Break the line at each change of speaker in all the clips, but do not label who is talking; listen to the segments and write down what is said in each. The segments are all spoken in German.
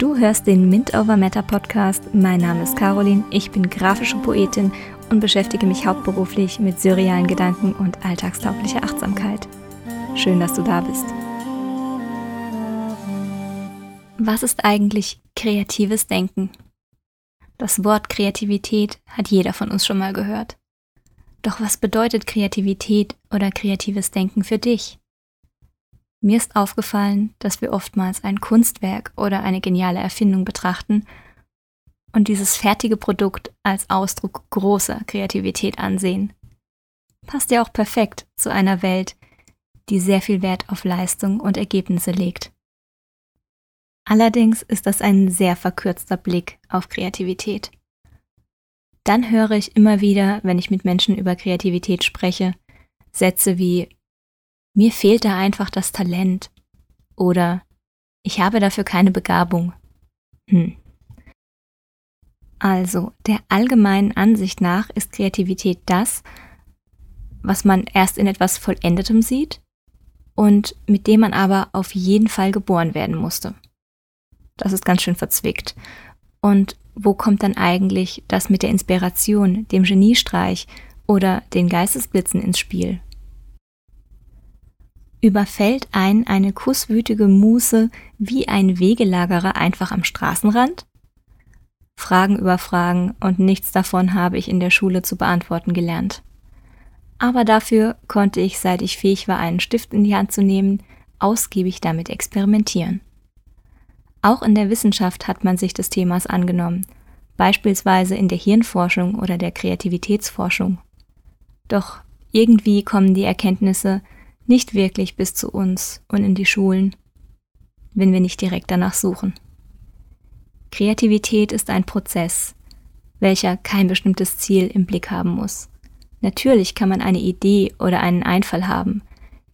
Du hörst den Mint Over Matter Podcast. Mein Name ist Caroline, ich bin grafische Poetin und beschäftige mich hauptberuflich mit surrealen Gedanken und alltagstauglicher Achtsamkeit. Schön, dass du da bist. Was ist eigentlich kreatives Denken? Das Wort Kreativität hat jeder von uns schon mal gehört. Doch was bedeutet Kreativität oder kreatives Denken für dich? Mir ist aufgefallen, dass wir oftmals ein Kunstwerk oder eine geniale Erfindung betrachten und dieses fertige Produkt als Ausdruck großer Kreativität ansehen. Passt ja auch perfekt zu einer Welt, die sehr viel Wert auf Leistung und Ergebnisse legt. Allerdings ist das ein sehr verkürzter Blick auf Kreativität. Dann höre ich immer wieder, wenn ich mit Menschen über Kreativität spreche, Sätze wie mir fehlt da einfach das Talent oder ich habe dafür keine Begabung. Hm. Also, der allgemeinen Ansicht nach ist Kreativität das, was man erst in etwas Vollendetem sieht und mit dem man aber auf jeden Fall geboren werden musste. Das ist ganz schön verzwickt. Und wo kommt dann eigentlich das mit der Inspiration, dem Geniestreich oder den Geistesblitzen ins Spiel? Überfällt einen eine kusswütige Muse wie ein Wegelagerer einfach am Straßenrand? Fragen über Fragen und nichts davon habe ich in der Schule zu beantworten gelernt. Aber dafür konnte ich, seit ich fähig war, einen Stift in die Hand zu nehmen, ausgiebig damit experimentieren. Auch in der Wissenschaft hat man sich des Themas angenommen, beispielsweise in der Hirnforschung oder der Kreativitätsforschung. Doch irgendwie kommen die Erkenntnisse nicht wirklich bis zu uns und in die Schulen, wenn wir nicht direkt danach suchen. Kreativität ist ein Prozess, welcher kein bestimmtes Ziel im Blick haben muss. Natürlich kann man eine Idee oder einen Einfall haben,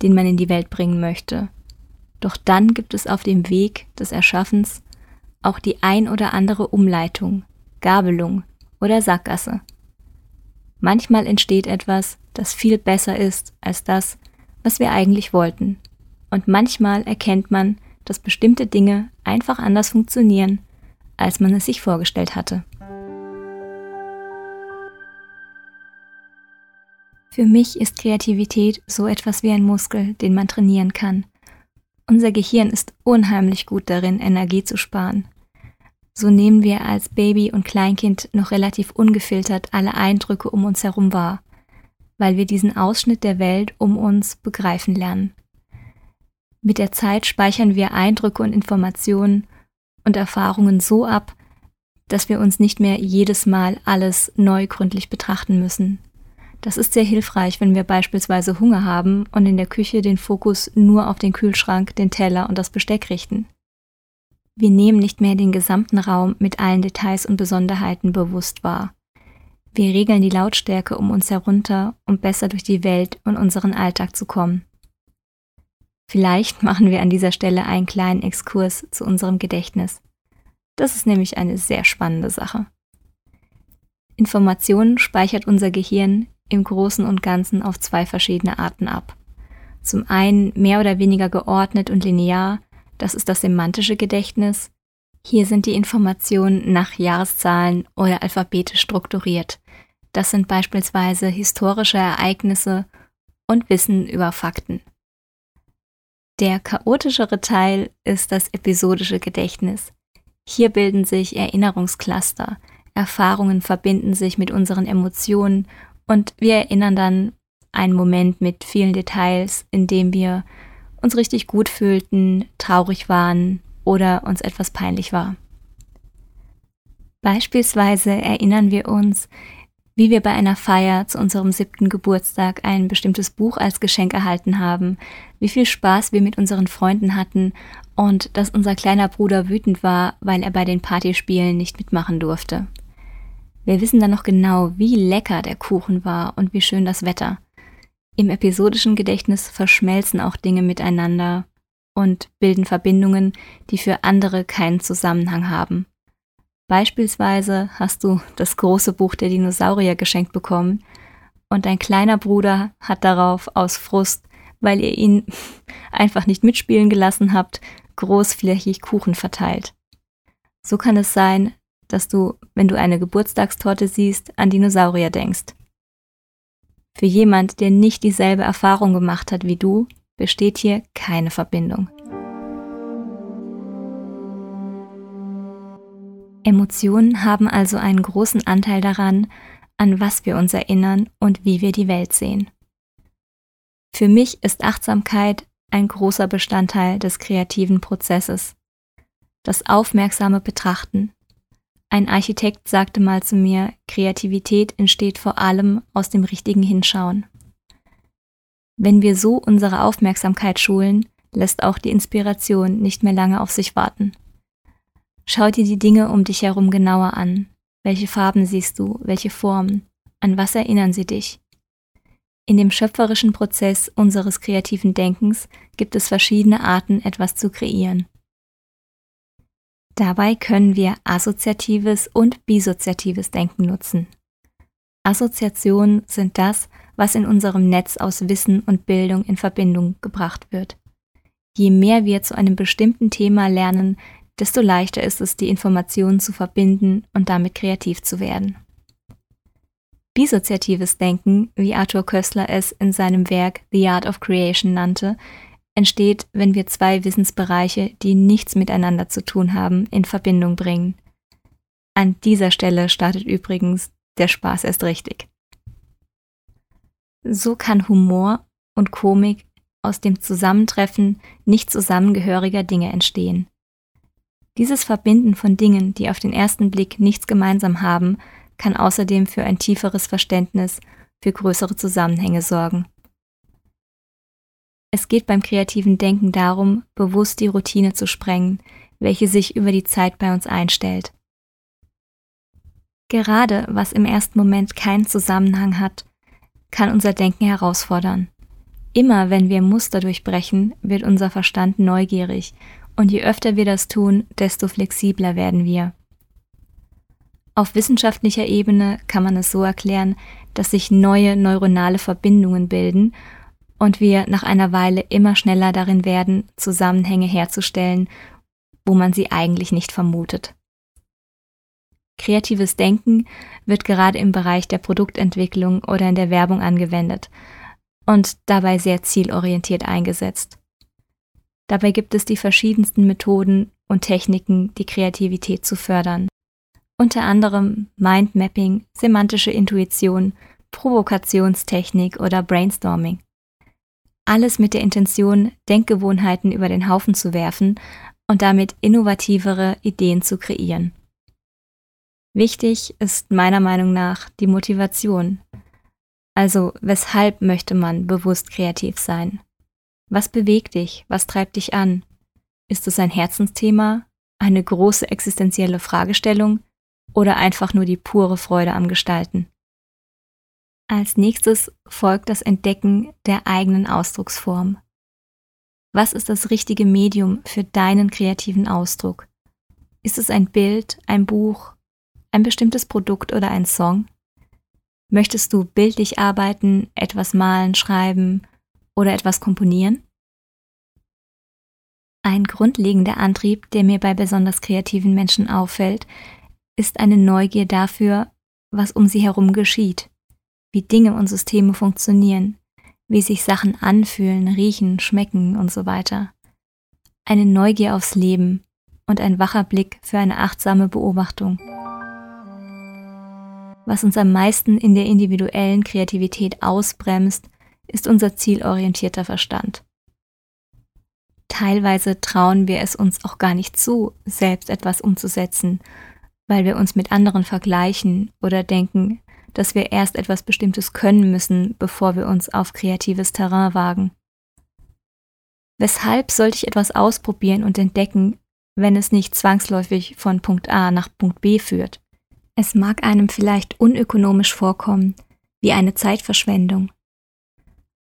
den man in die Welt bringen möchte. Doch dann gibt es auf dem Weg des Erschaffens auch die ein oder andere Umleitung, Gabelung oder Sackgasse. Manchmal entsteht etwas, das viel besser ist als das, was wir eigentlich wollten. Und manchmal erkennt man, dass bestimmte Dinge einfach anders funktionieren, als man es sich vorgestellt hatte. Für mich ist Kreativität so etwas wie ein Muskel, den man trainieren kann. Unser Gehirn ist unheimlich gut darin, Energie zu sparen. So nehmen wir als Baby und Kleinkind noch relativ ungefiltert alle Eindrücke um uns herum wahr weil wir diesen Ausschnitt der Welt um uns begreifen lernen. Mit der Zeit speichern wir Eindrücke und Informationen und Erfahrungen so ab, dass wir uns nicht mehr jedes Mal alles neu gründlich betrachten müssen. Das ist sehr hilfreich, wenn wir beispielsweise Hunger haben und in der Küche den Fokus nur auf den Kühlschrank, den Teller und das Besteck richten. Wir nehmen nicht mehr den gesamten Raum mit allen Details und Besonderheiten bewusst wahr. Wir regeln die Lautstärke um uns herunter, um besser durch die Welt und unseren Alltag zu kommen. Vielleicht machen wir an dieser Stelle einen kleinen Exkurs zu unserem Gedächtnis. Das ist nämlich eine sehr spannende Sache. Informationen speichert unser Gehirn im Großen und Ganzen auf zwei verschiedene Arten ab. Zum einen mehr oder weniger geordnet und linear, das ist das semantische Gedächtnis. Hier sind die Informationen nach Jahreszahlen oder alphabetisch strukturiert. Das sind beispielsweise historische Ereignisse und Wissen über Fakten. Der chaotischere Teil ist das episodische Gedächtnis. Hier bilden sich Erinnerungscluster, Erfahrungen verbinden sich mit unseren Emotionen und wir erinnern dann einen Moment mit vielen Details, in dem wir uns richtig gut fühlten, traurig waren oder uns etwas peinlich war. Beispielsweise erinnern wir uns, wie wir bei einer Feier zu unserem siebten Geburtstag ein bestimmtes Buch als Geschenk erhalten haben, wie viel Spaß wir mit unseren Freunden hatten und dass unser kleiner Bruder wütend war, weil er bei den Partyspielen nicht mitmachen durfte. Wir wissen dann noch genau, wie lecker der Kuchen war und wie schön das Wetter. Im episodischen Gedächtnis verschmelzen auch Dinge miteinander und bilden Verbindungen, die für andere keinen Zusammenhang haben. Beispielsweise hast du das große Buch der Dinosaurier geschenkt bekommen und dein kleiner Bruder hat darauf aus Frust, weil ihr ihn einfach nicht mitspielen gelassen habt, großflächig Kuchen verteilt. So kann es sein, dass du, wenn du eine Geburtstagstorte siehst, an Dinosaurier denkst. Für jemand, der nicht dieselbe Erfahrung gemacht hat wie du, besteht hier keine Verbindung. Emotionen haben also einen großen Anteil daran, an was wir uns erinnern und wie wir die Welt sehen. Für mich ist Achtsamkeit ein großer Bestandteil des kreativen Prozesses. Das aufmerksame Betrachten, ein Architekt sagte mal zu mir, Kreativität entsteht vor allem aus dem richtigen Hinschauen. Wenn wir so unsere Aufmerksamkeit schulen, lässt auch die Inspiration nicht mehr lange auf sich warten. Schau dir die Dinge um dich herum genauer an. Welche Farben siehst du? Welche Formen? An was erinnern sie dich? In dem schöpferischen Prozess unseres kreativen Denkens gibt es verschiedene Arten, etwas zu kreieren. Dabei können wir assoziatives und bisoziatives Denken nutzen. Assoziationen sind das, was in unserem Netz aus Wissen und Bildung in Verbindung gebracht wird. Je mehr wir zu einem bestimmten Thema lernen, desto leichter ist es, die Informationen zu verbinden und damit kreativ zu werden. Bisoziatives Denken, wie Arthur Köstler es in seinem Werk The Art of Creation nannte, entsteht, wenn wir zwei Wissensbereiche, die nichts miteinander zu tun haben, in Verbindung bringen. An dieser Stelle startet übrigens der Spaß erst richtig. So kann Humor und Komik aus dem Zusammentreffen nicht zusammengehöriger Dinge entstehen. Dieses Verbinden von Dingen, die auf den ersten Blick nichts gemeinsam haben, kann außerdem für ein tieferes Verständnis für größere Zusammenhänge sorgen. Es geht beim kreativen Denken darum, bewusst die Routine zu sprengen, welche sich über die Zeit bei uns einstellt. Gerade was im ersten Moment keinen Zusammenhang hat, kann unser Denken herausfordern. Immer wenn wir Muster durchbrechen, wird unser Verstand neugierig, und je öfter wir das tun, desto flexibler werden wir. Auf wissenschaftlicher Ebene kann man es so erklären, dass sich neue neuronale Verbindungen bilden und wir nach einer Weile immer schneller darin werden, Zusammenhänge herzustellen, wo man sie eigentlich nicht vermutet. Kreatives Denken wird gerade im Bereich der Produktentwicklung oder in der Werbung angewendet und dabei sehr zielorientiert eingesetzt. Dabei gibt es die verschiedensten Methoden und Techniken, die Kreativität zu fördern. Unter anderem Mindmapping, semantische Intuition, Provokationstechnik oder Brainstorming. Alles mit der Intention, Denkgewohnheiten über den Haufen zu werfen und damit innovativere Ideen zu kreieren. Wichtig ist meiner Meinung nach die Motivation. Also weshalb möchte man bewusst kreativ sein? Was bewegt dich? Was treibt dich an? Ist es ein Herzensthema, eine große existenzielle Fragestellung oder einfach nur die pure Freude am Gestalten? Als nächstes folgt das Entdecken der eigenen Ausdrucksform. Was ist das richtige Medium für deinen kreativen Ausdruck? Ist es ein Bild, ein Buch, ein bestimmtes Produkt oder ein Song? Möchtest du bildlich arbeiten, etwas malen, schreiben oder etwas komponieren? Ein grundlegender Antrieb, der mir bei besonders kreativen Menschen auffällt, ist eine Neugier dafür, was um sie herum geschieht wie Dinge und Systeme funktionieren, wie sich Sachen anfühlen, riechen, schmecken und so weiter. Eine Neugier aufs Leben und ein wacher Blick für eine achtsame Beobachtung. Was uns am meisten in der individuellen Kreativität ausbremst, ist unser zielorientierter Verstand. Teilweise trauen wir es uns auch gar nicht zu, selbst etwas umzusetzen, weil wir uns mit anderen vergleichen oder denken, dass wir erst etwas Bestimmtes können müssen, bevor wir uns auf kreatives Terrain wagen. Weshalb sollte ich etwas ausprobieren und entdecken, wenn es nicht zwangsläufig von Punkt A nach Punkt B führt? Es mag einem vielleicht unökonomisch vorkommen, wie eine Zeitverschwendung.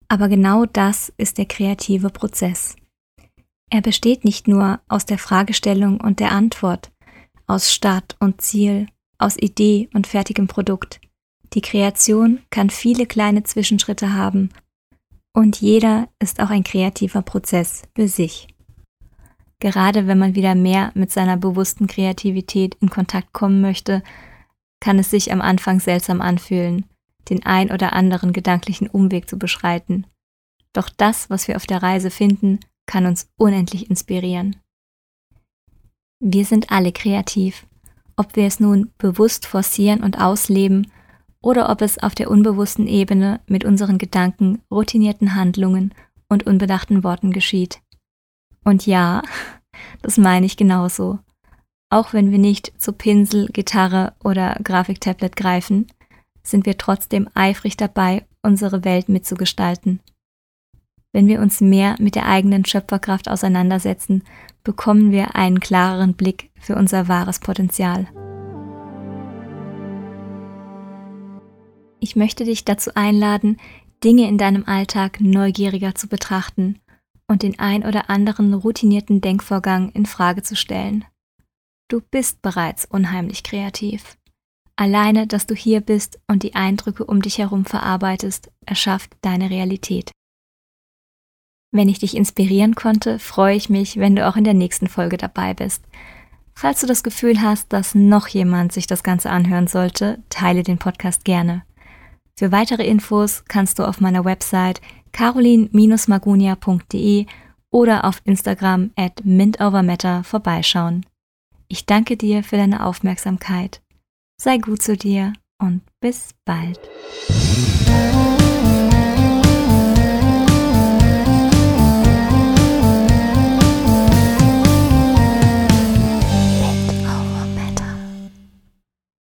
Aber genau das ist der kreative Prozess. Er besteht nicht nur aus der Fragestellung und der Antwort, aus Start und Ziel, aus Idee und fertigem Produkt. Die Kreation kann viele kleine Zwischenschritte haben und jeder ist auch ein kreativer Prozess für sich. Gerade wenn man wieder mehr mit seiner bewussten Kreativität in Kontakt kommen möchte, kann es sich am Anfang seltsam anfühlen, den ein oder anderen gedanklichen Umweg zu beschreiten. Doch das, was wir auf der Reise finden, kann uns unendlich inspirieren. Wir sind alle kreativ, ob wir es nun bewusst forcieren und ausleben oder ob es auf der unbewussten Ebene mit unseren Gedanken, routinierten Handlungen und unbedachten Worten geschieht. Und ja, das meine ich genauso. Auch wenn wir nicht zu Pinsel, Gitarre oder Grafiktablet greifen, sind wir trotzdem eifrig dabei, unsere Welt mitzugestalten. Wenn wir uns mehr mit der eigenen Schöpferkraft auseinandersetzen, bekommen wir einen klareren Blick für unser wahres Potenzial. Ich möchte dich dazu einladen, Dinge in deinem Alltag neugieriger zu betrachten und den ein oder anderen routinierten Denkvorgang in Frage zu stellen. Du bist bereits unheimlich kreativ. Alleine, dass du hier bist und die Eindrücke um dich herum verarbeitest, erschafft deine Realität. Wenn ich dich inspirieren konnte, freue ich mich, wenn du auch in der nächsten Folge dabei bist. Falls du das Gefühl hast, dass noch jemand sich das Ganze anhören sollte, teile den Podcast gerne. Für weitere Infos kannst du auf meiner Website carolin-magunia.de oder auf Instagram at mintovermatter vorbeischauen. Ich danke dir für deine Aufmerksamkeit. Sei gut zu dir und bis bald.